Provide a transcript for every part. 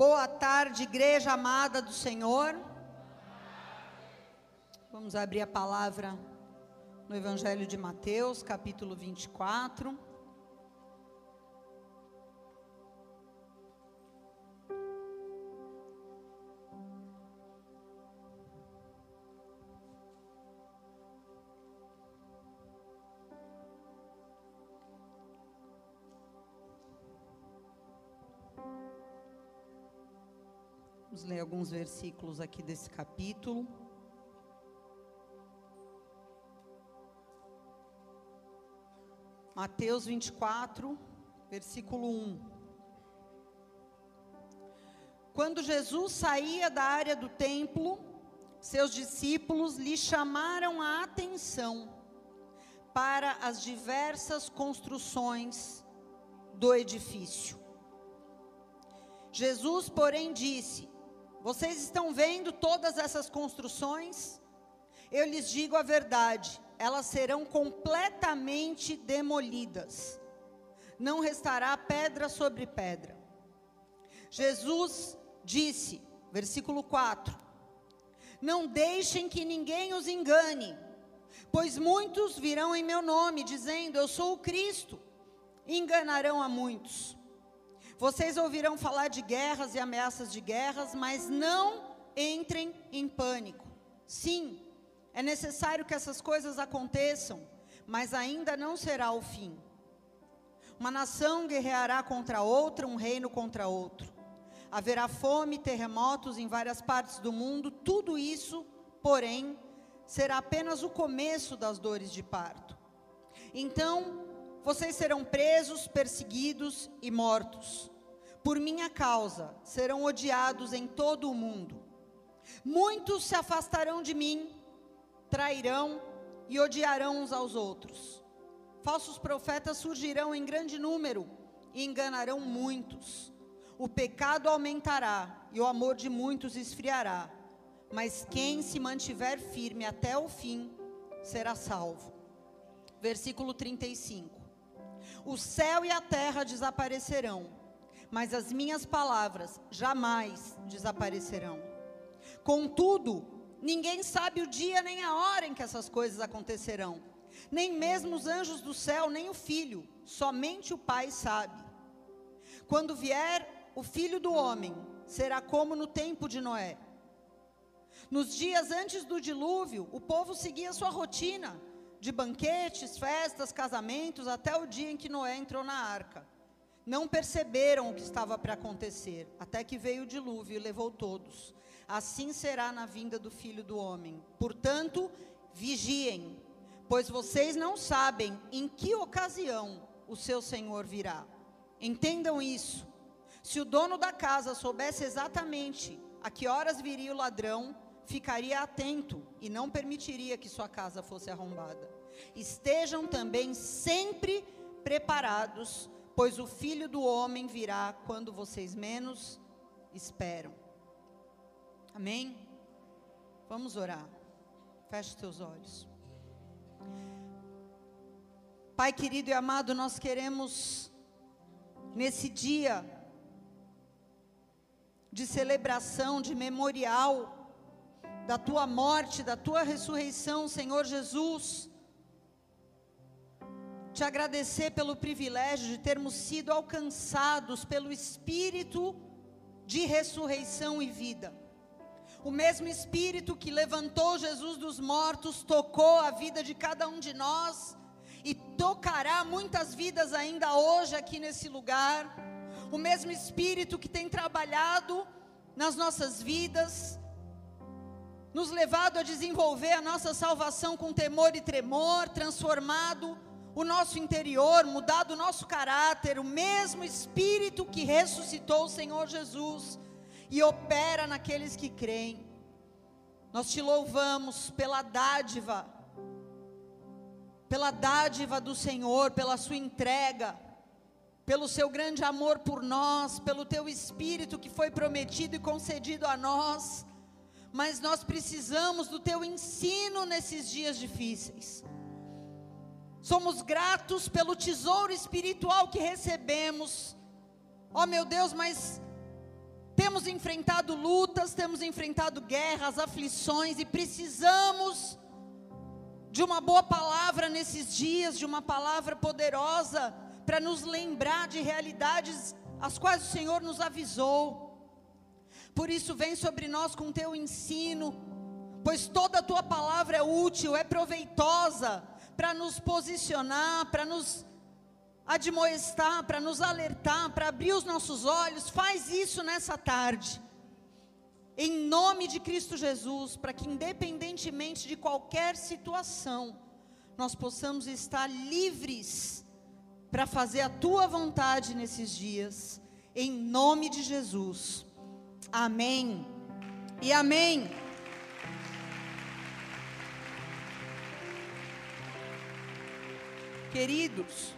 Boa tarde, igreja amada do Senhor. Vamos abrir a palavra no Evangelho de Mateus, capítulo 24. Ler alguns versículos aqui desse capítulo. Mateus 24, versículo 1. Quando Jesus saía da área do templo, seus discípulos lhe chamaram a atenção para as diversas construções do edifício. Jesus, porém, disse: vocês estão vendo todas essas construções? Eu lhes digo a verdade, elas serão completamente demolidas. Não restará pedra sobre pedra. Jesus disse, versículo 4: Não deixem que ninguém os engane, pois muitos virão em meu nome, dizendo: Eu sou o Cristo, e enganarão a muitos. Vocês ouvirão falar de guerras e ameaças de guerras, mas não entrem em pânico. Sim, é necessário que essas coisas aconteçam, mas ainda não será o fim. Uma nação guerreará contra outra, um reino contra outro. Haverá fome, terremotos em várias partes do mundo, tudo isso, porém, será apenas o começo das dores de parto. Então, vocês serão presos, perseguidos e mortos por minha causa, serão odiados em todo o mundo. Muitos se afastarão de mim, trairão e odiarão uns aos outros. Falsos profetas surgirão em grande número e enganarão muitos. O pecado aumentará e o amor de muitos esfriará. Mas quem se mantiver firme até o fim será salvo. Versículo 35. O céu e a terra desaparecerão mas as minhas palavras jamais desaparecerão. Contudo, ninguém sabe o dia nem a hora em que essas coisas acontecerão, nem mesmo os anjos do céu, nem o filho, somente o Pai sabe. Quando vier o filho do homem, será como no tempo de Noé. Nos dias antes do dilúvio, o povo seguia sua rotina de banquetes, festas, casamentos, até o dia em que Noé entrou na arca não perceberam o que estava para acontecer, até que veio o dilúvio e levou todos. Assim será na vinda do filho do homem. Portanto, vigiem, pois vocês não sabem em que ocasião o seu senhor virá. Entendam isso. Se o dono da casa soubesse exatamente a que horas viria o ladrão, ficaria atento e não permitiria que sua casa fosse arrombada. Estejam também sempre preparados pois o filho do homem virá quando vocês menos esperam. Amém? Vamos orar. Feche teus olhos. Pai querido e amado, nós queremos, nesse dia de celebração, de memorial, da tua morte, da tua ressurreição, Senhor Jesus, te agradecer pelo privilégio de termos sido alcançados pelo Espírito de ressurreição e vida. O mesmo Espírito que levantou Jesus dos mortos tocou a vida de cada um de nós e tocará muitas vidas ainda hoje aqui nesse lugar. O mesmo Espírito que tem trabalhado nas nossas vidas, nos levado a desenvolver a nossa salvação com temor e tremor, transformado o nosso interior, mudado o nosso caráter, o mesmo Espírito que ressuscitou o Senhor Jesus e opera naqueles que creem. Nós te louvamos pela dádiva, pela dádiva do Senhor, pela sua entrega, pelo seu grande amor por nós, pelo teu Espírito que foi prometido e concedido a nós. Mas nós precisamos do teu ensino nesses dias difíceis. Somos gratos pelo tesouro espiritual que recebemos. Ó oh, meu Deus, mas temos enfrentado lutas, temos enfrentado guerras, aflições e precisamos de uma boa palavra nesses dias, de uma palavra poderosa para nos lembrar de realidades as quais o Senhor nos avisou. Por isso, vem sobre nós com teu ensino, pois toda a tua palavra é útil, é proveitosa para nos posicionar, para nos admoestar, para nos alertar, para abrir os nossos olhos. Faz isso nessa tarde. Em nome de Cristo Jesus, para que independentemente de qualquer situação, nós possamos estar livres para fazer a tua vontade nesses dias. Em nome de Jesus. Amém. E amém. Queridos,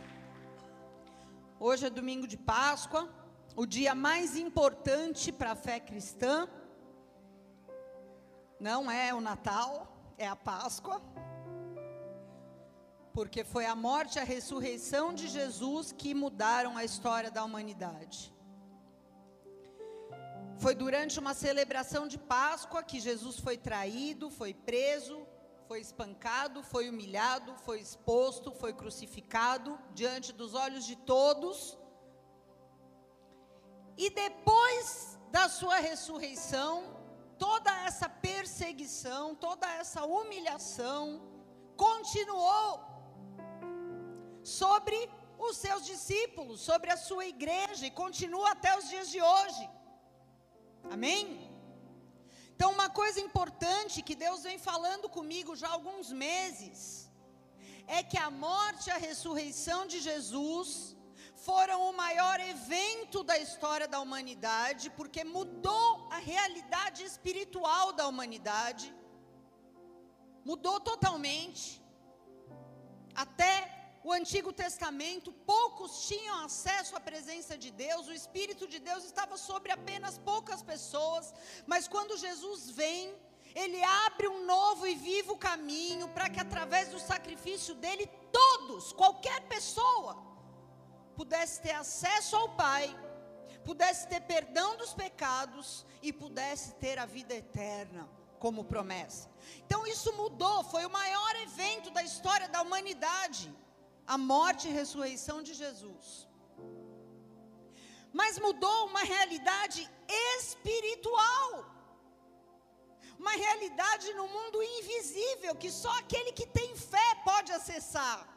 hoje é domingo de Páscoa, o dia mais importante para a fé cristã. Não é o Natal, é a Páscoa. Porque foi a morte e a ressurreição de Jesus que mudaram a história da humanidade. Foi durante uma celebração de Páscoa que Jesus foi traído, foi preso, foi espancado, foi humilhado, foi exposto, foi crucificado diante dos olhos de todos. E depois da sua ressurreição, toda essa perseguição, toda essa humilhação continuou sobre os seus discípulos, sobre a sua igreja e continua até os dias de hoje. Amém? Então, uma coisa importante que Deus vem falando comigo já há alguns meses, é que a morte e a ressurreição de Jesus foram o maior evento da história da humanidade, porque mudou a realidade espiritual da humanidade, mudou totalmente. Até o Antigo Testamento, poucos tinham acesso à presença de Deus, o Espírito de Deus estava sobre apenas poucas pessoas, mas quando Jesus vem, ele abre um novo e vivo caminho para que através do sacrifício dele, todos, qualquer pessoa, pudesse ter acesso ao Pai, pudesse ter perdão dos pecados e pudesse ter a vida eterna como promessa. Então isso mudou, foi o maior evento da história da humanidade a morte e ressurreição de Jesus. Mas mudou uma realidade espiritual. Uma realidade no mundo invisível que só aquele que tem fé pode acessar.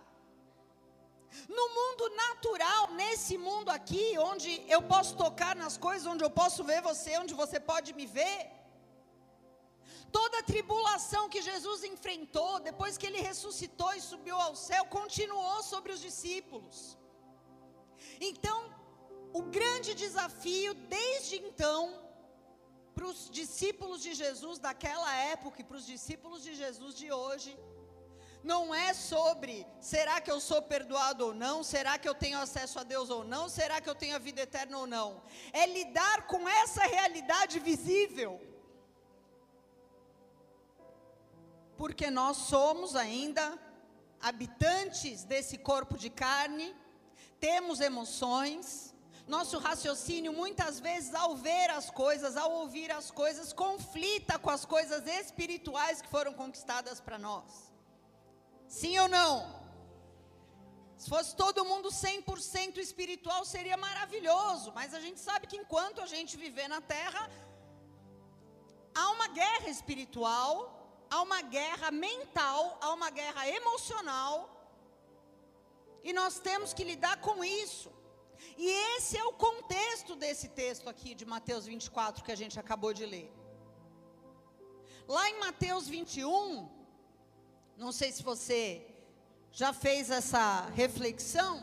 No mundo natural, nesse mundo aqui, onde eu posso tocar nas coisas, onde eu posso ver você, onde você pode me ver, Toda a tribulação que Jesus enfrentou, depois que ele ressuscitou e subiu ao céu, continuou sobre os discípulos. Então, o grande desafio desde então, para os discípulos de Jesus daquela época e para os discípulos de Jesus de hoje, não é sobre será que eu sou perdoado ou não, será que eu tenho acesso a Deus ou não, será que eu tenho a vida eterna ou não. É lidar com essa realidade visível. Porque nós somos ainda habitantes desse corpo de carne, temos emoções, nosso raciocínio muitas vezes ao ver as coisas, ao ouvir as coisas, conflita com as coisas espirituais que foram conquistadas para nós. Sim ou não? Se fosse todo mundo 100% espiritual seria maravilhoso, mas a gente sabe que enquanto a gente viver na terra, há uma guerra espiritual há uma guerra mental, há uma guerra emocional, e nós temos que lidar com isso. E esse é o contexto desse texto aqui de Mateus 24 que a gente acabou de ler. Lá em Mateus 21, não sei se você já fez essa reflexão,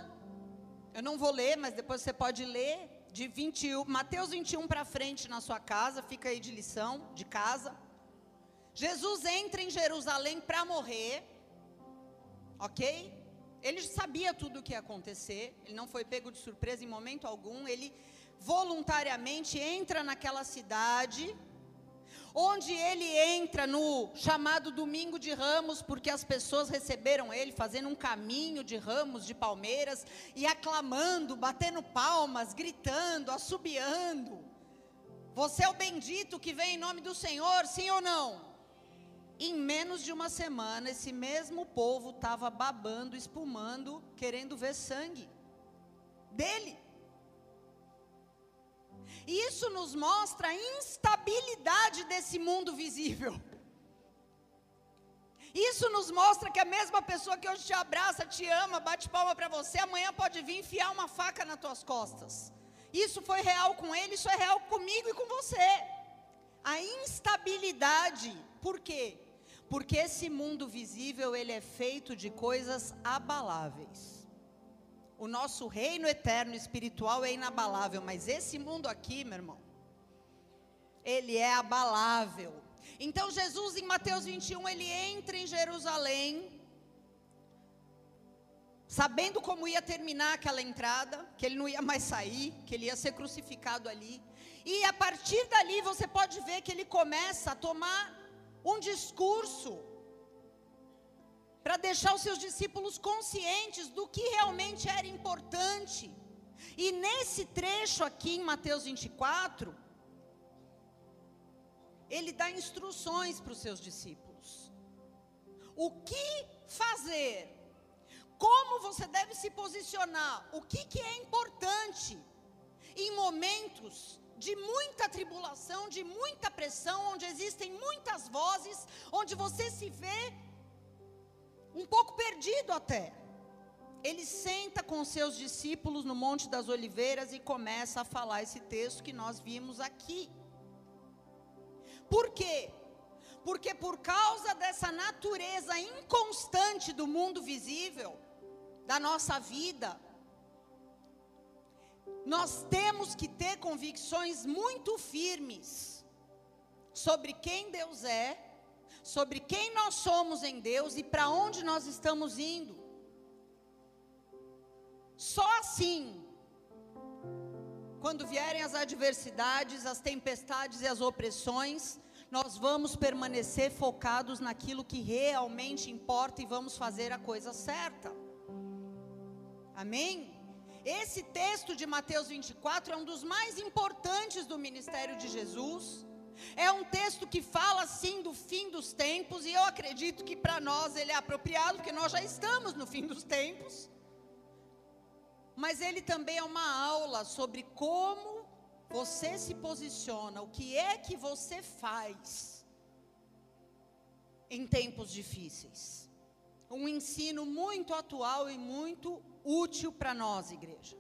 eu não vou ler, mas depois você pode ler de 21, Mateus 21 para frente na sua casa, fica aí de lição, de casa. Jesus entra em Jerusalém para morrer, ok? Ele sabia tudo o que ia acontecer, ele não foi pego de surpresa em momento algum, ele voluntariamente entra naquela cidade, onde ele entra no chamado Domingo de Ramos, porque as pessoas receberam ele fazendo um caminho de ramos de palmeiras e aclamando, batendo palmas, gritando, assobiando Você é o bendito que vem em nome do Senhor, sim ou não? Em menos de uma semana, esse mesmo povo estava babando, espumando, querendo ver sangue dele. E isso nos mostra a instabilidade desse mundo visível. Isso nos mostra que a mesma pessoa que hoje te abraça, te ama, bate palma para você, amanhã pode vir enfiar uma faca nas tuas costas. Isso foi real com ele, isso é real comigo e com você. A instabilidade, por quê? Porque esse mundo visível, ele é feito de coisas abaláveis. O nosso reino eterno espiritual é inabalável, mas esse mundo aqui, meu irmão, ele é abalável. Então Jesus em Mateus 21, ele entra em Jerusalém, sabendo como ia terminar aquela entrada, que ele não ia mais sair, que ele ia ser crucificado ali. E a partir dali você pode ver que ele começa a tomar um discurso para deixar os seus discípulos conscientes do que realmente era importante. E nesse trecho aqui em Mateus 24, ele dá instruções para os seus discípulos. O que fazer? Como você deve se posicionar? O que, que é importante em momentos de muita tribulação, de muita pressão, onde existem muitas vozes, onde você se vê um pouco perdido até. Ele senta com seus discípulos no Monte das Oliveiras e começa a falar esse texto que nós vimos aqui. Por quê? Porque por causa dessa natureza inconstante do mundo visível, da nossa vida, nós temos que ter convicções muito firmes sobre quem Deus é, sobre quem nós somos em Deus e para onde nós estamos indo. Só assim, quando vierem as adversidades, as tempestades e as opressões, nós vamos permanecer focados naquilo que realmente importa e vamos fazer a coisa certa. Amém? Esse texto de Mateus 24 é um dos mais importantes do ministério de Jesus. É um texto que fala sim do fim dos tempos, e eu acredito que para nós ele é apropriado, porque nós já estamos no fim dos tempos. Mas ele também é uma aula sobre como você se posiciona, o que é que você faz em tempos difíceis. Um ensino muito atual e muito útil para nós, igreja.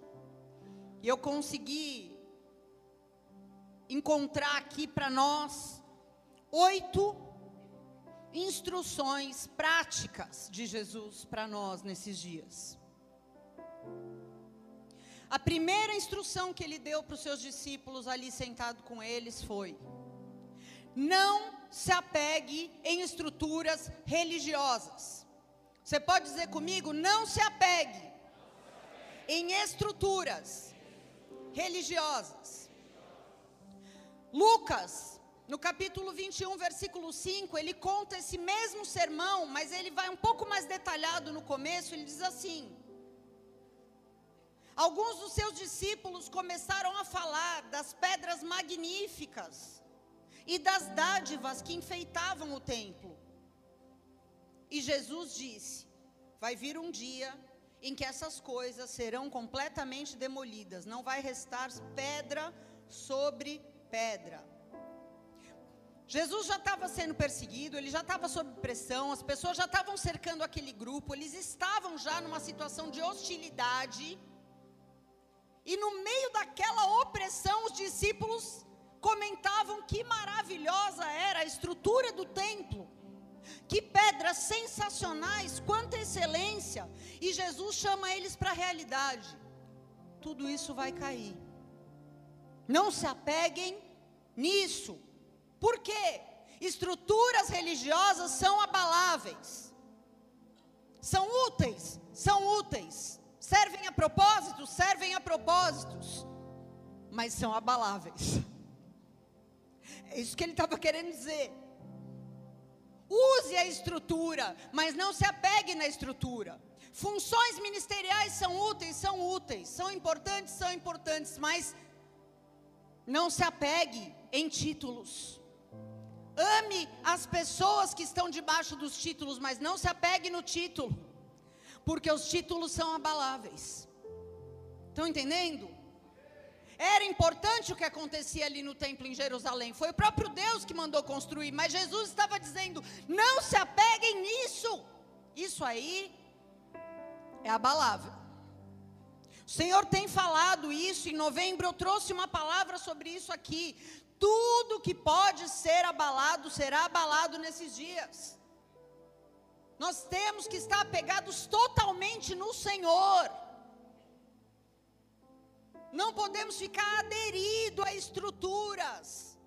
E eu consegui encontrar aqui para nós oito instruções práticas de Jesus para nós nesses dias. A primeira instrução que ele deu para os seus discípulos ali sentado com eles foi: não se apegue em estruturas religiosas. Você pode dizer comigo? Não se apegue em estruturas religiosas. Lucas, no capítulo 21, versículo 5, ele conta esse mesmo sermão, mas ele vai um pouco mais detalhado no começo, ele diz assim: Alguns dos seus discípulos começaram a falar das pedras magníficas e das dádivas que enfeitavam o templo. E Jesus disse: Vai vir um dia em que essas coisas serão completamente demolidas, não vai restar pedra sobre pedra. Jesus já estava sendo perseguido, ele já estava sob pressão, as pessoas já estavam cercando aquele grupo, eles estavam já numa situação de hostilidade. E no meio daquela opressão, os discípulos comentavam que maravilhosa era a estrutura do templo. Que pedras sensacionais, quanta excelência. E Jesus chama eles para a realidade. Tudo isso vai cair. Não se apeguem nisso. Por quê? Estruturas religiosas são abaláveis. São úteis, são úteis servem a propósitos, servem a propósitos, mas são abaláveis. É isso que ele estava querendo dizer. Use a estrutura, mas não se apegue na estrutura. Funções ministeriais são úteis, são úteis, são importantes, são importantes, mas Não se apegue em títulos. Ame as pessoas que estão debaixo dos títulos, mas não se apegue no título, porque os títulos são abaláveis. Estão entendendo? Era importante o que acontecia ali no templo em Jerusalém. Foi o próprio Deus que mandou construir, mas Jesus estava dizendo: não se apeguem nisso. Isso aí é abalável. O Senhor tem falado isso. Em novembro eu trouxe uma palavra sobre isso aqui. Tudo que pode ser abalado será abalado nesses dias. Nós temos que estar apegados totalmente no Senhor. Não podemos ficar aderido a estruturas,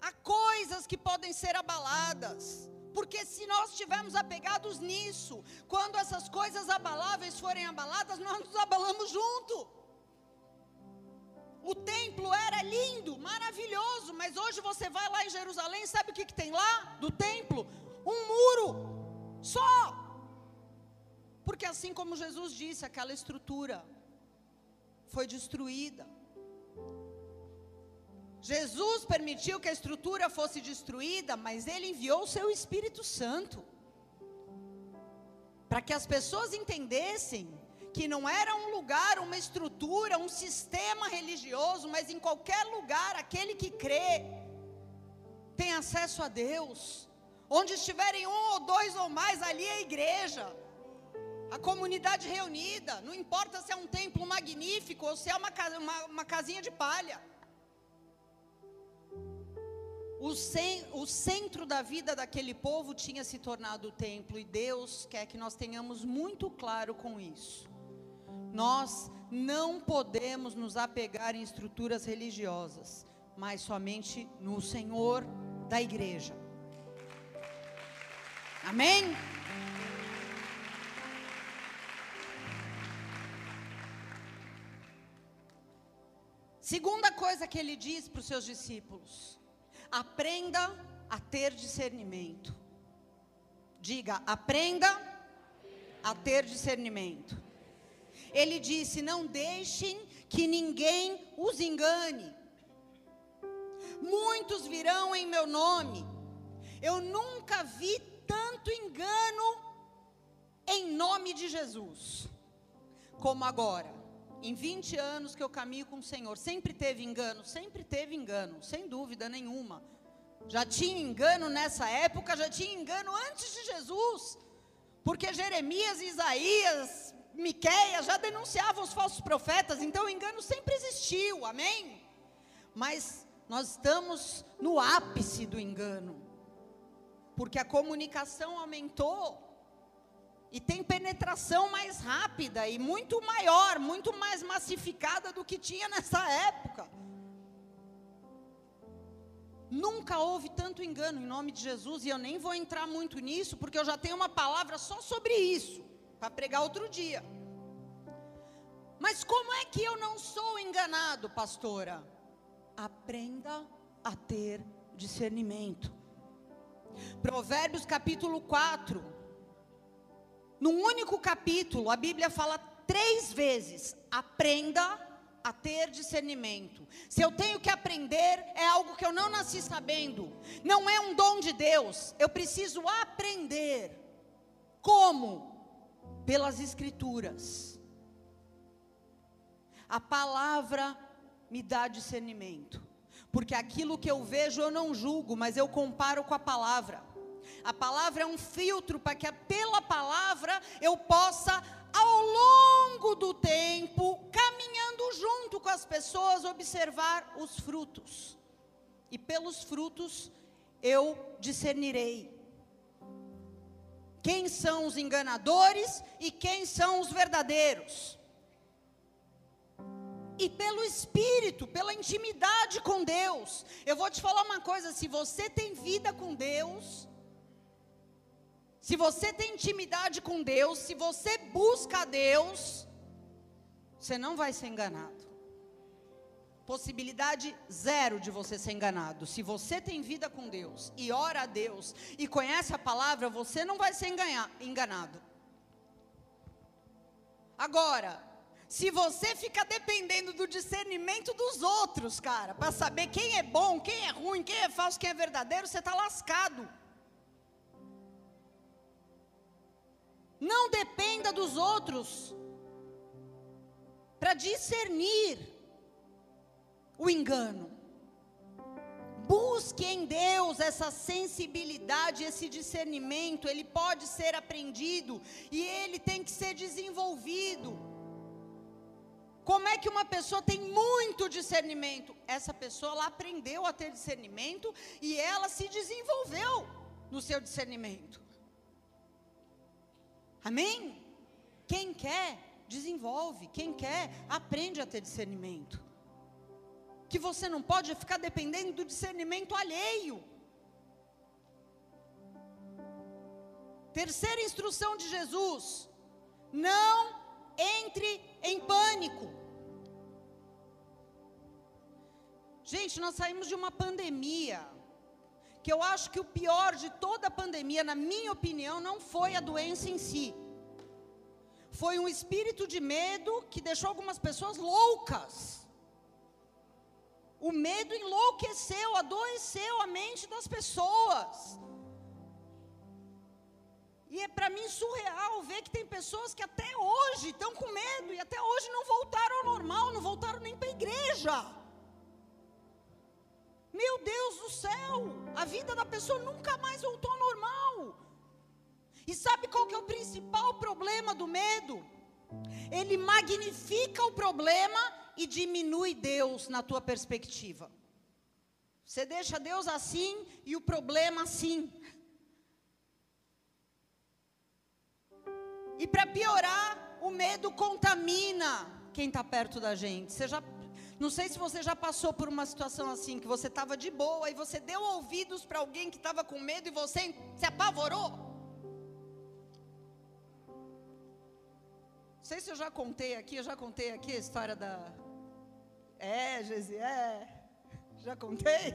a coisas que podem ser abaladas. Porque se nós estivermos apegados nisso, quando essas coisas abaláveis forem abaladas, nós nos abalamos junto. O templo era lindo, maravilhoso, mas hoje você vai lá em Jerusalém, sabe o que, que tem lá do templo? Um muro só. Porque assim como Jesus disse, aquela estrutura foi destruída. Jesus permitiu que a estrutura fosse destruída, mas ele enviou o seu Espírito Santo para que as pessoas entendessem que não era um lugar, uma estrutura, um sistema religioso, mas em qualquer lugar, aquele que crê tem acesso a Deus. Onde estiverem um ou dois ou mais, ali é a igreja, a comunidade reunida. Não importa se é um templo magnífico ou se é uma, uma, uma casinha de palha. O, o centro da vida daquele povo tinha se tornado o templo, e Deus quer que nós tenhamos muito claro com isso. Nós não podemos nos apegar em estruturas religiosas, mas somente no Senhor da igreja. Amém? Segunda coisa que ele diz para os seus discípulos: aprenda a ter discernimento. Diga, aprenda a ter discernimento. Ele disse: Não deixem que ninguém os engane. Muitos virão em meu nome. Eu nunca vi tanto engano em nome de Jesus como agora. Em 20 anos que eu caminho com o Senhor, sempre teve engano, sempre teve engano, sem dúvida nenhuma. Já tinha engano nessa época, já tinha engano antes de Jesus. Porque Jeremias Isaías Miquéia já denunciavam os falsos profetas, então o engano sempre existiu, amém? Mas nós estamos no ápice do engano, porque a comunicação aumentou e tem penetração mais rápida e muito maior, muito mais massificada do que tinha nessa época. Nunca houve tanto engano em nome de Jesus, e eu nem vou entrar muito nisso, porque eu já tenho uma palavra só sobre isso para pregar outro dia. Mas como é que eu não sou enganado, pastora? Aprenda a ter discernimento. Provérbios capítulo 4. Num único capítulo, a Bíblia fala três vezes: aprenda a ter discernimento. Se eu tenho que aprender, é algo que eu não nasci sabendo, não é um dom de Deus, eu preciso aprender. Como? pelas Escrituras. A palavra me dá discernimento, porque aquilo que eu vejo eu não julgo, mas eu comparo com a palavra. A palavra é um filtro para que pela palavra eu possa, ao longo do tempo, caminhando junto com as pessoas, observar os frutos. E pelos frutos eu discernirei quem são os enganadores e quem são os verdadeiros. E pelo Espírito, pela intimidade com Deus. Eu vou te falar uma coisa: se você tem vida com Deus, se você tem intimidade com Deus, se você busca a Deus, você não vai ser enganado possibilidade zero de você ser enganado. Se você tem vida com Deus e ora a Deus e conhece a palavra, você não vai ser enganado. Agora, Se você fica dependendo do discernimento dos outros, cara, para saber quem é bom, quem é ruim, quem é falso, quem é verdadeiro, você está lascado. Não dependa dos outros para discernir o engano. Busque em Deus essa sensibilidade, esse discernimento, ele pode ser aprendido e ele tem que ser desenvolvido. Como é que uma pessoa tem muito discernimento? Essa pessoa ela aprendeu a ter discernimento e ela se desenvolveu no seu discernimento. Amém? Quem quer, desenvolve. Quem quer, aprende a ter discernimento que você não pode é ficar dependendo do discernimento alheio. Terceira instrução de Jesus: não entre em pânico. Gente, nós saímos de uma pandemia, que eu acho que o pior de toda a pandemia, na minha opinião, não foi a doença em si. Foi um espírito de medo que deixou algumas pessoas loucas. O medo enlouqueceu, adoeceu a mente das pessoas. E é para mim surreal ver que tem pessoas que até hoje estão com medo e até hoje não voltaram ao normal, não voltaram nem para a igreja. Meu Deus do céu, a vida da pessoa nunca mais voltou ao normal. E sabe qual que é o principal problema do medo? Ele magnifica o problema e diminui Deus na tua perspectiva. Você deixa Deus assim e o problema assim. E para piorar, o medo contamina quem está perto da gente. Você já, não sei se você já passou por uma situação assim, que você estava de boa e você deu ouvidos para alguém que estava com medo e você se apavorou. Não sei se eu já contei aqui, eu já contei aqui a história da. É, Gesi, é. Já contei?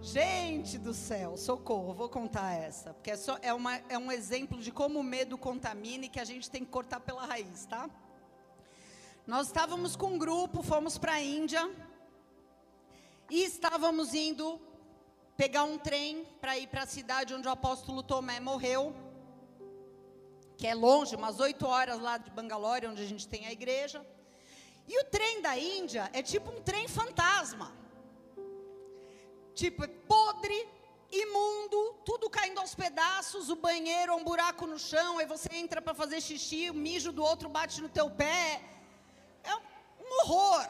Gente do céu, socorro, vou contar essa. Porque é, só, é, uma, é um exemplo de como o medo contamina e que a gente tem que cortar pela raiz, tá? Nós estávamos com um grupo, fomos para a Índia. E estávamos indo pegar um trem para ir para a cidade onde o apóstolo Tomé morreu que é longe, umas oito horas lá de Bangalore, onde a gente tem a igreja. E o trem da Índia é tipo um trem fantasma. Tipo, é podre, imundo, tudo caindo aos pedaços, o banheiro é um buraco no chão, aí você entra para fazer xixi, o mijo do outro bate no teu pé. É um horror.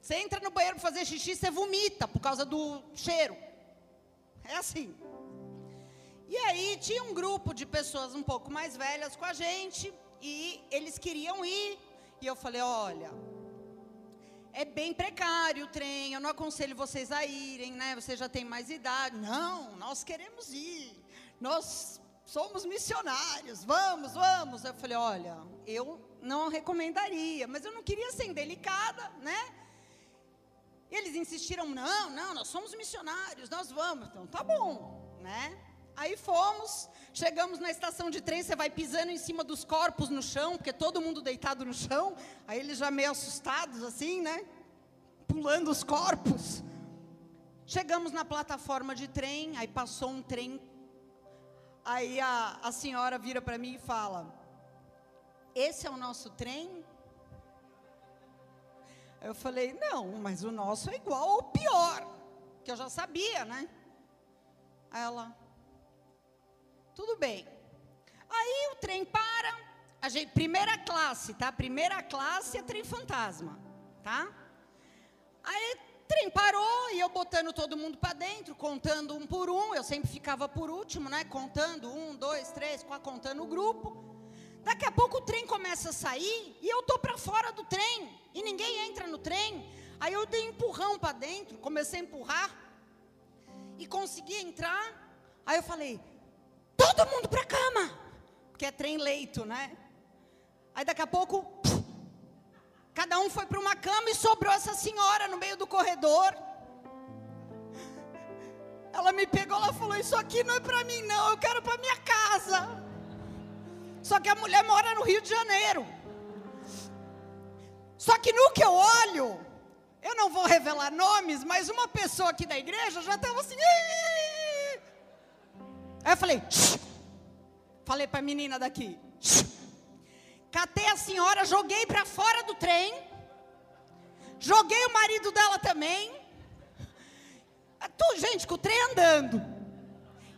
Você entra no banheiro para fazer xixi, você vomita por causa do cheiro. É assim. E aí tinha um grupo de pessoas um pouco mais velhas com a gente e eles queriam ir. E eu falei: olha, é bem precário o trem, eu não aconselho vocês a irem, né? Vocês já têm mais idade. Não, nós queremos ir. Nós somos missionários, vamos, vamos. Eu falei: olha, eu não recomendaria, mas eu não queria ser indelicada, né? Eles insistiram: não, não, nós somos missionários, nós vamos. Então, tá bom, né? Aí fomos, chegamos na estação de trem, você vai pisando em cima dos corpos no chão, porque todo mundo deitado no chão, aí eles já meio assustados assim, né? Pulando os corpos. Chegamos na plataforma de trem, aí passou um trem. Aí a, a senhora vira para mim e fala: Esse é o nosso trem? Eu falei: Não, mas o nosso é igual ou pior, que eu já sabia, né? Aí ela, tudo bem. Aí o trem para, a gente, primeira classe, tá? Primeira classe é trem fantasma, tá? Aí trem parou e eu botando todo mundo para dentro, contando um por um. Eu sempre ficava por último, né? Contando um, dois, três, quatro, contando o grupo. Daqui a pouco o trem começa a sair e eu tô para fora do trem e ninguém entra no trem. Aí eu dei um empurrão para dentro, comecei a empurrar e consegui entrar. Aí eu falei: todo mundo para cama, porque é trem leito, né? Aí daqui a pouco, cada um foi para uma cama e sobrou essa senhora no meio do corredor. Ela me pegou, ela falou: Isso aqui não é para mim, não, eu quero para minha casa. Só que a mulher mora no Rio de Janeiro. Só que no que eu olho, eu não vou revelar nomes, mas uma pessoa aqui da igreja já estava assim. Aí eu falei, Shh! falei para a menina daqui, Shh! Catei a senhora, joguei para fora do trem, joguei o marido dela também. Tu, gente, com o trem andando.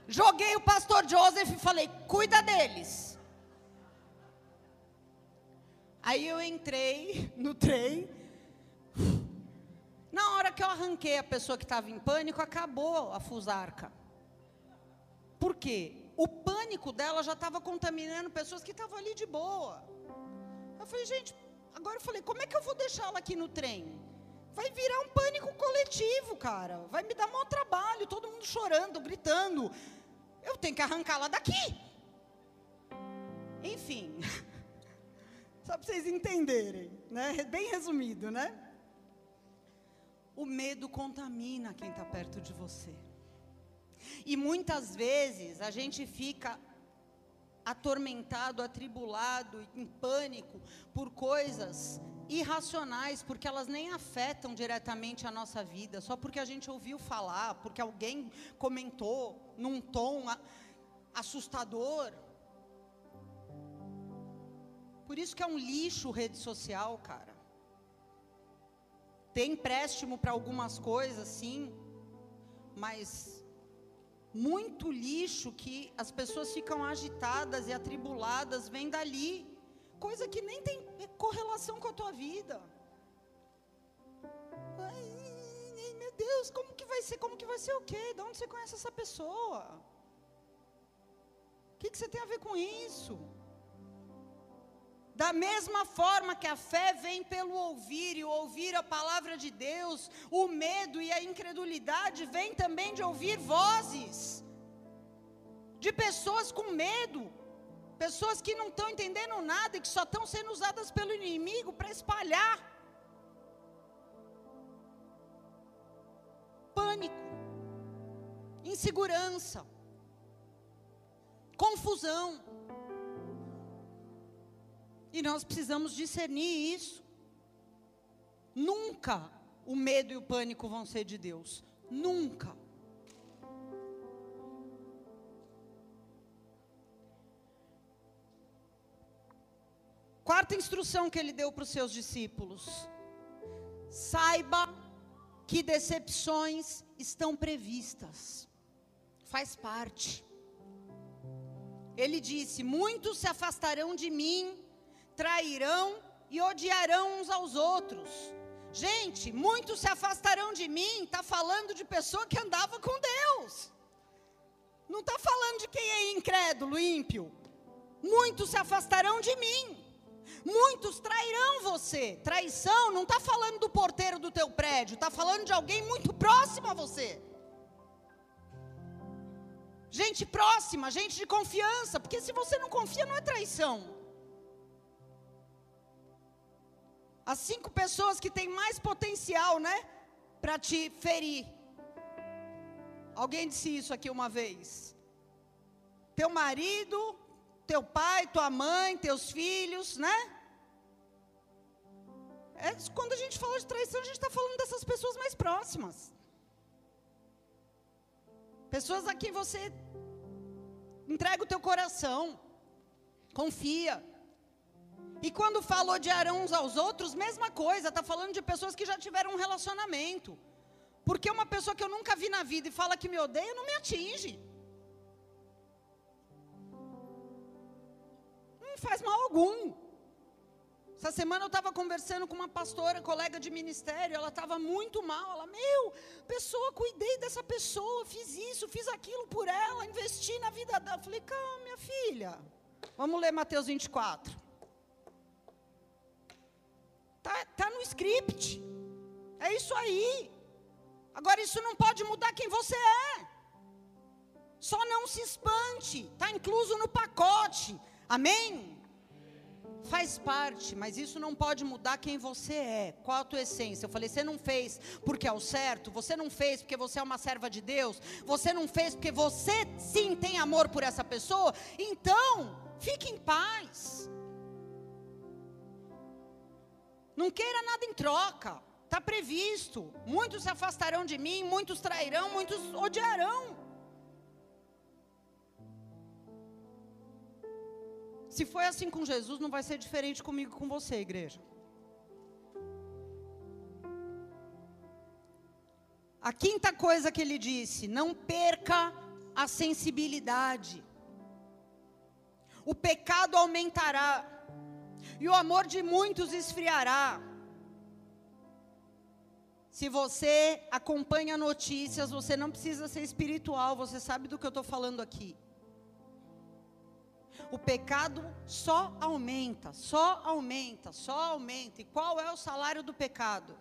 Joguei o pastor Joseph e falei: cuida deles. Aí eu entrei no trem. Na hora que eu arranquei a pessoa que estava em pânico, acabou a fusarca. Por quê? O pânico dela já estava contaminando pessoas que estavam ali de boa. Eu falei, gente, agora eu falei, como é que eu vou deixá-la aqui no trem? Vai virar um pânico coletivo, cara. Vai me dar mau trabalho, todo mundo chorando, gritando. Eu tenho que arrancá-la daqui. Enfim. Só para vocês entenderem, né? Bem resumido, né? O medo contamina quem está perto de você. E muitas vezes a gente fica atormentado, atribulado, em pânico por coisas irracionais, porque elas nem afetam diretamente a nossa vida, só porque a gente ouviu falar, porque alguém comentou num tom assustador. Por isso que é um lixo rede social, cara. Tem empréstimo para algumas coisas, sim, mas muito lixo que as pessoas ficam agitadas e atribuladas vem dali, coisa que nem tem correlação com a tua vida. Ai, meu Deus, como que vai ser? Como que vai ser o quê? De onde você conhece essa pessoa? O que, que você tem a ver com isso? Da mesma forma que a fé vem pelo ouvir e ouvir a palavra de Deus, o medo e a incredulidade vêm também de ouvir vozes de pessoas com medo, pessoas que não estão entendendo nada e que só estão sendo usadas pelo inimigo para espalhar pânico, insegurança, confusão. E nós precisamos discernir isso. Nunca o medo e o pânico vão ser de Deus. Nunca. Quarta instrução que ele deu para os seus discípulos: saiba que decepções estão previstas, faz parte. Ele disse: muitos se afastarão de mim trairão e odiarão uns aos outros. Gente, muitos se afastarão de mim, está falando de pessoa que andava com Deus. Não está falando de quem é incrédulo, ímpio. Muitos se afastarão de mim. Muitos trairão você. Traição não está falando do porteiro do teu prédio, está falando de alguém muito próximo a você. Gente próxima, gente de confiança, porque se você não confia, não é traição. As cinco pessoas que têm mais potencial, né? Para te ferir. Alguém disse isso aqui uma vez. Teu marido, teu pai, tua mãe, teus filhos, né? É, quando a gente fala de traição, a gente está falando dessas pessoas mais próximas. Pessoas a quem você entrega o teu coração, confia. E quando falou de Arão uns aos outros, mesma coisa, está falando de pessoas que já tiveram um relacionamento. Porque uma pessoa que eu nunca vi na vida e fala que me odeia, não me atinge. Não faz mal algum. Essa semana eu estava conversando com uma pastora, colega de ministério, ela estava muito mal. Ela, meu, pessoa, cuidei dessa pessoa, fiz isso, fiz aquilo por ela, investi na vida dela. Eu falei, calma, minha filha. Vamos ler Mateus 24. Está tá no script. É isso aí. Agora, isso não pode mudar quem você é. Só não se espante. Está incluso no pacote. Amém? Faz parte, mas isso não pode mudar quem você é. Qual a tua essência? Eu falei, você não fez porque é o certo. Você não fez porque você é uma serva de Deus. Você não fez porque você sim tem amor por essa pessoa. Então, fique em paz. Não queira nada em troca. Está previsto. Muitos se afastarão de mim, muitos trairão, muitos odiarão. Se foi assim com Jesus, não vai ser diferente comigo com você, igreja. A quinta coisa que ele disse: não perca a sensibilidade. O pecado aumentará, e o amor de muitos esfriará. Se você acompanha notícias, você não precisa ser espiritual, você sabe do que eu estou falando aqui. O pecado só aumenta, só aumenta, só aumenta. E qual é o salário do pecado?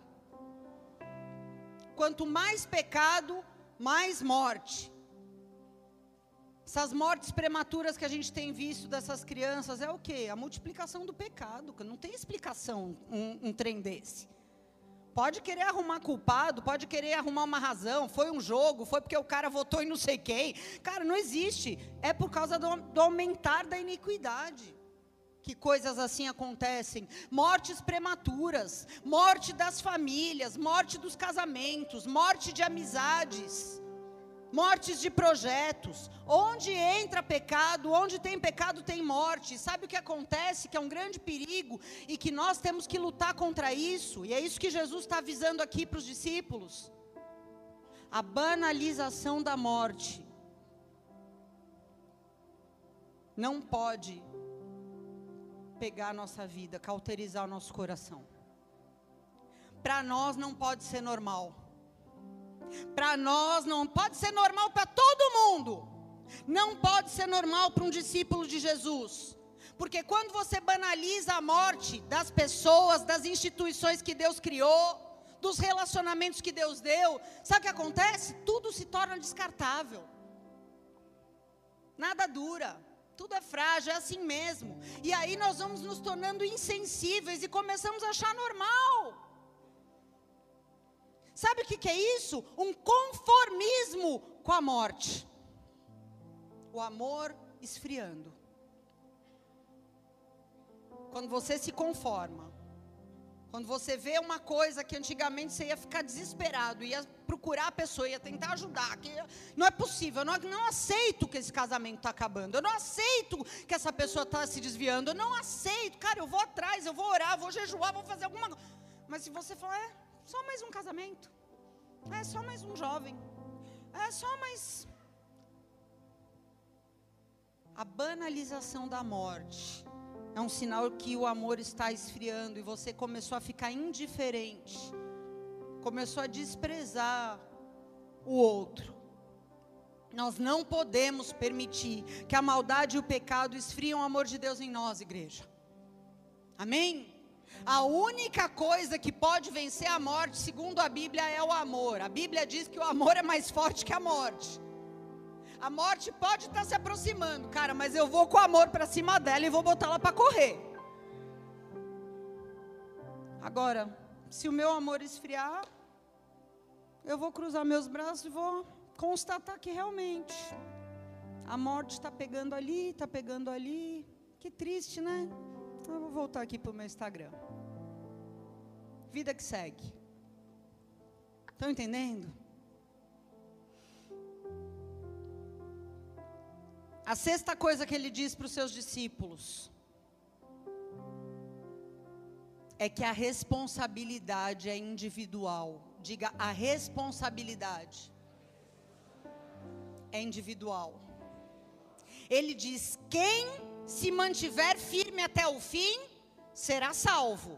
Quanto mais pecado, mais morte. Essas mortes prematuras que a gente tem visto dessas crianças é o quê? A multiplicação do pecado. Não tem explicação um, um trem desse. Pode querer arrumar culpado, pode querer arrumar uma razão. Foi um jogo, foi porque o cara votou em não sei quem. Cara, não existe. É por causa do, do aumentar da iniquidade que coisas assim acontecem. Mortes prematuras, morte das famílias, morte dos casamentos, morte de amizades mortes de projetos. Onde entra pecado, onde tem pecado tem morte. Sabe o que acontece? Que é um grande perigo e que nós temos que lutar contra isso. E é isso que Jesus está avisando aqui para os discípulos. A banalização da morte não pode pegar a nossa vida, cauterizar o nosso coração. Para nós não pode ser normal. Para nós não pode ser normal para todo mundo. Não pode ser normal para um discípulo de Jesus. Porque quando você banaliza a morte das pessoas, das instituições que Deus criou, dos relacionamentos que Deus deu, sabe o que acontece? Tudo se torna descartável. Nada dura. Tudo é frágil, é assim mesmo. E aí nós vamos nos tornando insensíveis e começamos a achar normal. Sabe o que, que é isso? Um conformismo com a morte. O amor esfriando. Quando você se conforma. Quando você vê uma coisa que antigamente você ia ficar desesperado, ia procurar a pessoa, ia tentar ajudar. Que não é possível, eu não, não aceito que esse casamento está acabando. Eu não aceito que essa pessoa está se desviando. Eu não aceito. Cara, eu vou atrás, eu vou orar, vou jejuar, vou fazer alguma coisa. Mas se você falar, é, só mais um casamento. É só mais um jovem. É só mais. A banalização da morte é um sinal que o amor está esfriando e você começou a ficar indiferente, começou a desprezar o outro. Nós não podemos permitir que a maldade e o pecado esfriem o amor de Deus em nós, igreja. Amém? A única coisa que pode vencer a morte, segundo a Bíblia, é o amor. A Bíblia diz que o amor é mais forte que a morte. A morte pode estar se aproximando, cara, mas eu vou com amor para cima dela e vou botar ela para correr. Agora, se o meu amor esfriar, eu vou cruzar meus braços e vou constatar que realmente a morte está pegando ali, está pegando ali. Que triste, né? Eu vou voltar aqui para o meu Instagram. Vida que segue. Estão entendendo? A sexta coisa que ele diz para os seus discípulos é que a responsabilidade é individual. Diga, a responsabilidade é individual. Ele diz: quem se mantiver firme até o fim, será salvo.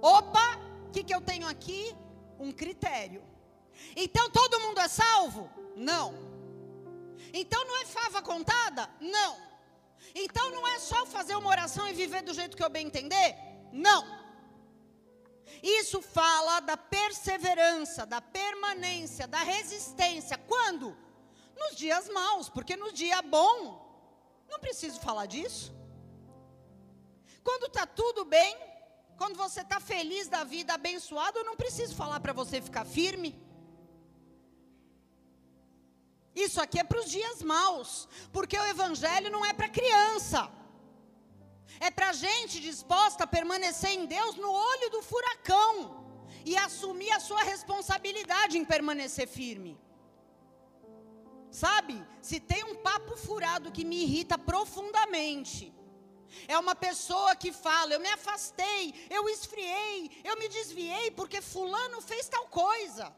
Opa, o que, que eu tenho aqui? Um critério. Então todo mundo é salvo? Não. Então não é fava contada? Não. Então não é só fazer uma oração e viver do jeito que eu bem entender? Não. Isso fala da perseverança, da permanência, da resistência. Quando? Nos dias maus, porque no dia bom não preciso falar disso. Quando está tudo bem, quando você está feliz da vida, abençoado, eu não preciso falar para você ficar firme. Isso aqui é para os dias maus, porque o evangelho não é para criança. É para gente disposta a permanecer em Deus no olho do furacão e assumir a sua responsabilidade em permanecer firme. Sabe, se tem um papo furado que me irrita profundamente, é uma pessoa que fala: eu me afastei, eu esfriei, eu me desviei porque Fulano fez tal coisa.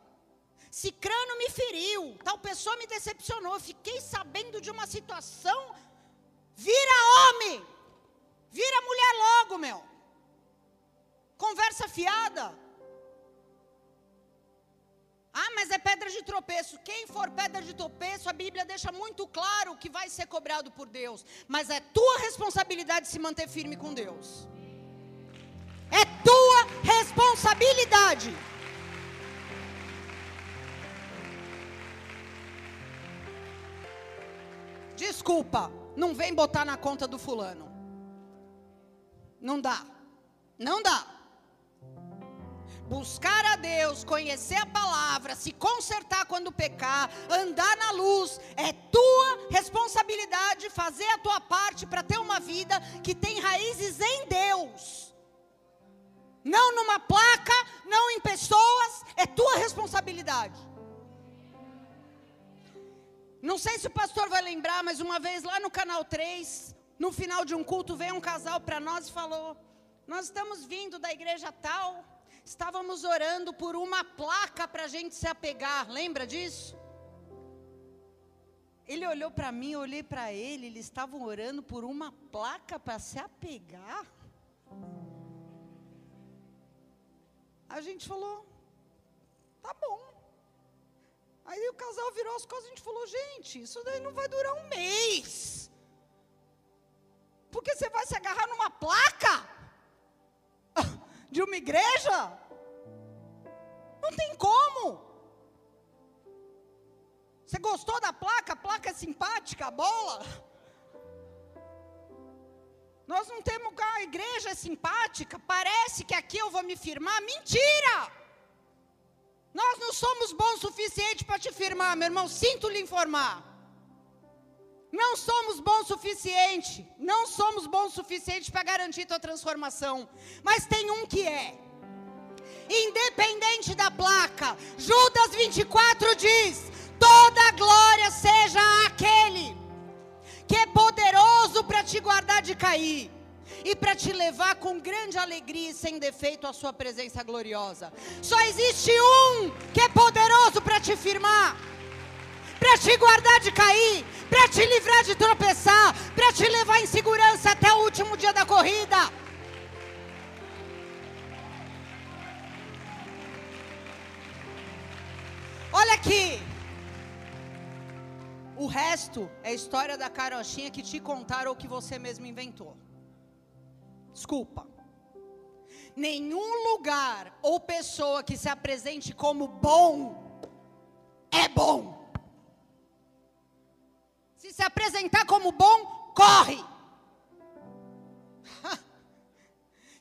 Cicrano me feriu, tal pessoa me decepcionou. Fiquei sabendo de uma situação. Vira homem, vira mulher logo, meu. Conversa fiada. Ah, mas é pedra de tropeço. Quem for pedra de tropeço, a Bíblia deixa muito claro que vai ser cobrado por Deus. Mas é tua responsabilidade se manter firme com Deus. É tua responsabilidade. Desculpa, não vem botar na conta do fulano. Não dá. Não dá buscar a Deus, conhecer a palavra, se consertar quando pecar, andar na luz, é tua responsabilidade fazer a tua parte para ter uma vida que tem raízes em Deus. Não numa placa, não em pessoas, é tua responsabilidade. Não sei se o pastor vai lembrar, mas uma vez lá no canal 3, no final de um culto, veio um casal para nós e falou: Nós estamos vindo da igreja tal, Estávamos orando por uma placa para a gente se apegar, lembra disso? Ele olhou para mim, eu olhei para ele, eles estavam orando por uma placa para se apegar. A gente falou, tá bom. Aí o casal virou as costas e a gente falou, gente, isso daí não vai durar um mês. Porque você vai se agarrar numa placa? de uma igreja? Não tem como. Você gostou da placa? A placa é simpática, a bola? Nós não temos a igreja é simpática, parece que aqui eu vou me firmar. Mentira! Nós não somos bons o suficiente para te firmar, meu irmão. Sinto lhe informar. Não somos bons o suficiente, não somos bons o suficiente para garantir tua transformação. Mas tem um que é. Independente da placa, Judas 24 diz: toda glória seja aquele que é poderoso para te guardar de cair e para te levar com grande alegria e sem defeito à sua presença gloriosa. Só existe um que é poderoso para te firmar para te guardar de cair, para te livrar de tropeçar, para te levar em segurança até o último dia da corrida. Olha aqui. O resto é história da carochinha que te contaram ou que você mesmo inventou. Desculpa. Nenhum lugar ou pessoa que se apresente como bom é bom. Se se apresentar como bom, corre.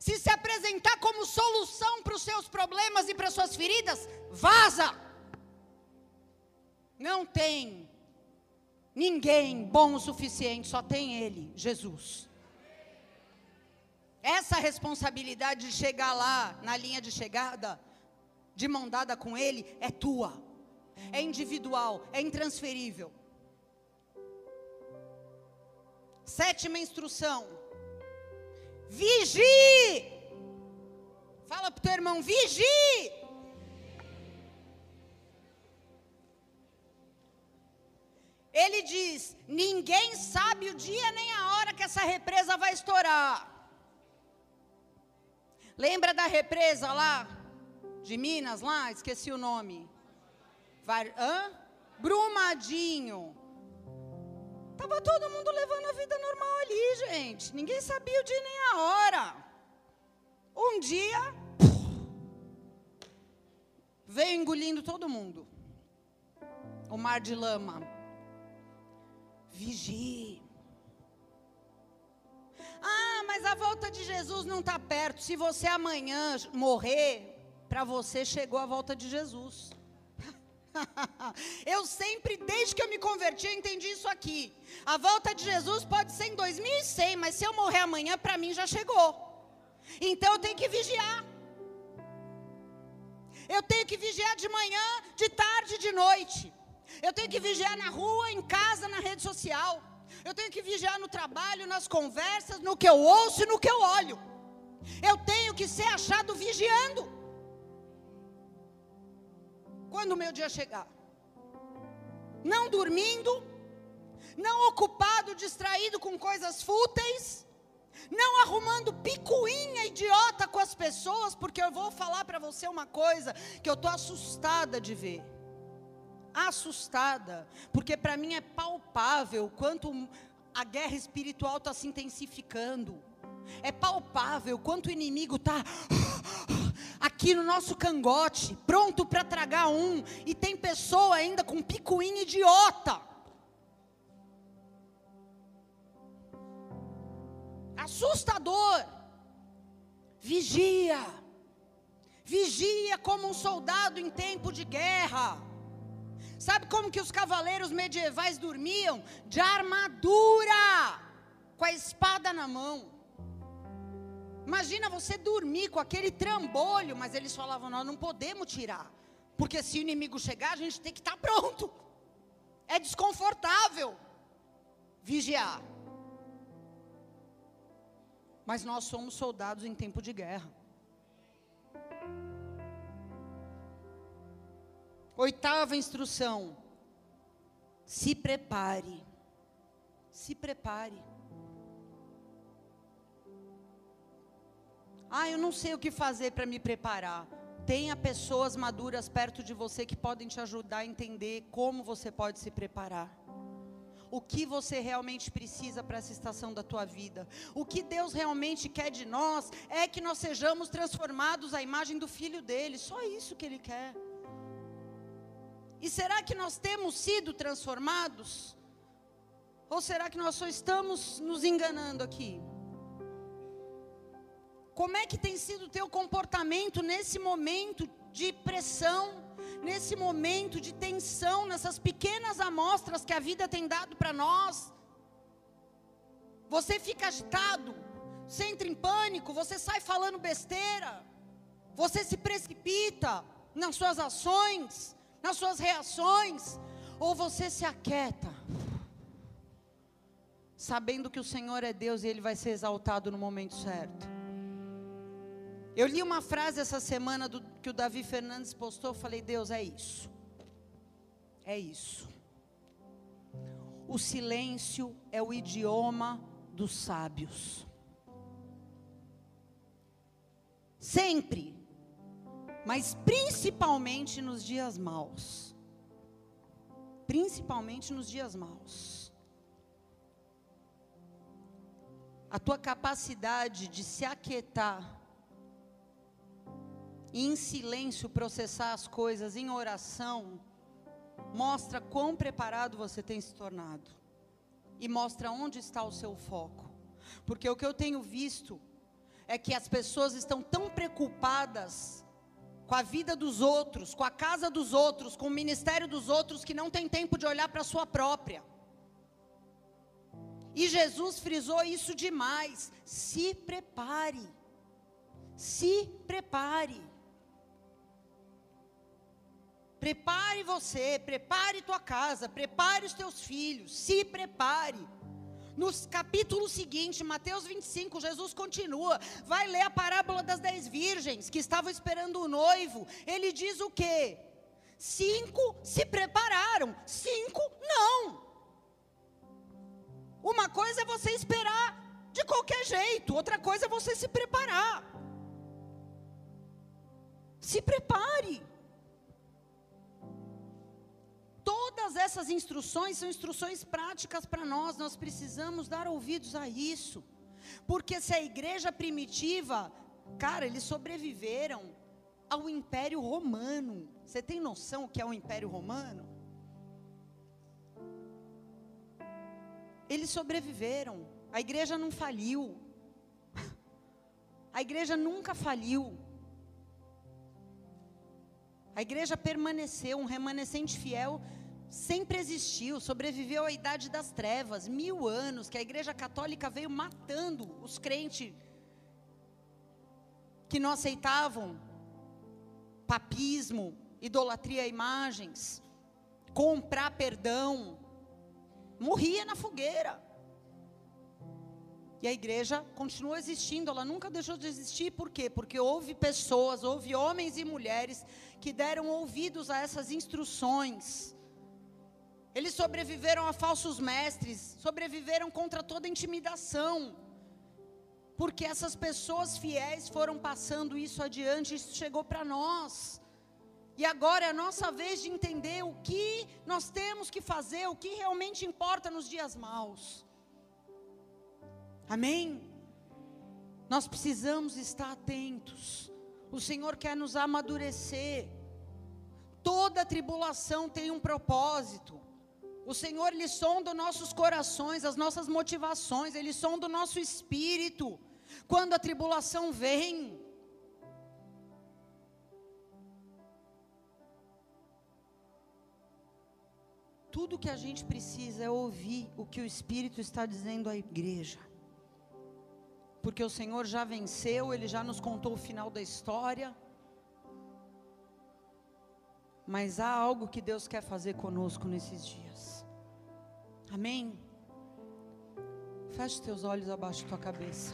se se apresentar como solução para os seus problemas e para suas feridas, vaza. Não tem ninguém bom o suficiente, só tem Ele, Jesus. Essa responsabilidade de chegar lá na linha de chegada, de mão dada com Ele, é tua, é individual, é intransferível. Sétima instrução. Vigie. Fala para o teu irmão, vigie. Ele diz: ninguém sabe o dia nem a hora que essa represa vai estourar. Lembra da represa lá de Minas, lá? Esqueci o nome. Var, hã? Brumadinho. Estava todo mundo levando a vida normal ali, gente. Ninguém sabia o dia nem a hora. Um dia, veio engolindo todo mundo. O mar de lama. Vigie. Ah, mas a volta de Jesus não está perto. Se você amanhã morrer, para você chegou a volta de Jesus. eu sempre, desde que eu me converti, eu entendi isso aqui. A volta de Jesus pode ser em 2100, mas se eu morrer amanhã, para mim já chegou. Então eu tenho que vigiar. Eu tenho que vigiar de manhã, de tarde, de noite. Eu tenho que vigiar na rua, em casa, na rede social. Eu tenho que vigiar no trabalho, nas conversas, no que eu ouço e no que eu olho. Eu tenho que ser achado vigiando. Quando o meu dia chegar. Não dormindo, não ocupado, distraído com coisas fúteis, não arrumando picuinha idiota com as pessoas, porque eu vou falar para você uma coisa que eu estou assustada de ver assustada, porque para mim é palpável quanto a guerra espiritual está se intensificando. É palpável quanto o inimigo está aqui no nosso cangote, pronto para tragar um, e tem pessoa ainda com picuinha idiota. Assustador. Vigia. Vigia como um soldado em tempo de guerra. Sabe como que os cavaleiros medievais dormiam? De armadura, com a espada na mão. Imagina você dormir com aquele trambolho, mas eles falavam: nós não podemos tirar, porque se o inimigo chegar, a gente tem que estar tá pronto. É desconfortável vigiar. Mas nós somos soldados em tempo de guerra. Oitava instrução: se prepare. Se prepare. Ah, eu não sei o que fazer para me preparar. Tenha pessoas maduras perto de você que podem te ajudar a entender como você pode se preparar. O que você realmente precisa para essa estação da tua vida. O que Deus realmente quer de nós é que nós sejamos transformados à imagem do Filho dele. Só isso que Ele quer. E será que nós temos sido transformados? Ou será que nós só estamos nos enganando aqui? Como é que tem sido o teu comportamento nesse momento de pressão, nesse momento de tensão, nessas pequenas amostras que a vida tem dado para nós? Você fica agitado, você entra em pânico, você sai falando besteira, você se precipita nas suas ações, nas suas reações, ou você se aquieta, sabendo que o Senhor é Deus e Ele vai ser exaltado no momento certo. Eu li uma frase essa semana do, que o Davi Fernandes postou, falei, Deus, é isso. É isso. O silêncio é o idioma dos sábios. Sempre mas principalmente nos dias maus. Principalmente nos dias maus. A tua capacidade de se aquietar e em silêncio processar as coisas em oração mostra quão preparado você tem se tornado e mostra onde está o seu foco. Porque o que eu tenho visto é que as pessoas estão tão preocupadas com a vida dos outros, com a casa dos outros, com o ministério dos outros, que não tem tempo de olhar para a sua própria. E Jesus frisou isso demais. Se prepare. Se prepare. Prepare você, prepare tua casa, prepare os teus filhos, se prepare. No capítulo seguinte, Mateus 25, Jesus continua, vai ler a parábola das dez virgens que estavam esperando o noivo. Ele diz o quê? Cinco se prepararam, cinco não. Uma coisa é você esperar de qualquer jeito, outra coisa é você se preparar. Se prepare. Todas essas instruções são instruções práticas para nós, nós precisamos dar ouvidos a isso. Porque se a igreja primitiva, cara, eles sobreviveram ao Império Romano. Você tem noção o que é o Império Romano? Eles sobreviveram. A igreja não faliu. A igreja nunca faliu. A igreja permaneceu, um remanescente fiel sempre existiu, sobreviveu à idade das trevas, mil anos, que a igreja católica veio matando os crentes que não aceitavam papismo, idolatria a imagens, comprar perdão, morria na fogueira. E a igreja continuou existindo, ela nunca deixou de existir, por quê? Porque houve pessoas, houve homens e mulheres que deram ouvidos a essas instruções. Eles sobreviveram a falsos mestres, sobreviveram contra toda intimidação. Porque essas pessoas fiéis foram passando isso adiante, isso chegou para nós. E agora é a nossa vez de entender o que nós temos que fazer, o que realmente importa nos dias maus. Amém? Nós precisamos estar atentos. O Senhor quer nos amadurecer. Toda tribulação tem um propósito. O Senhor, Ele sonda nossos corações, as nossas motivações, Ele sonda o nosso espírito. Quando a tribulação vem, tudo que a gente precisa é ouvir o que o Espírito está dizendo à igreja porque o Senhor já venceu, Ele já nos contou o final da história. Mas há algo que Deus quer fazer conosco nesses dias. Amém? Feche teus olhos abaixo da tua cabeça.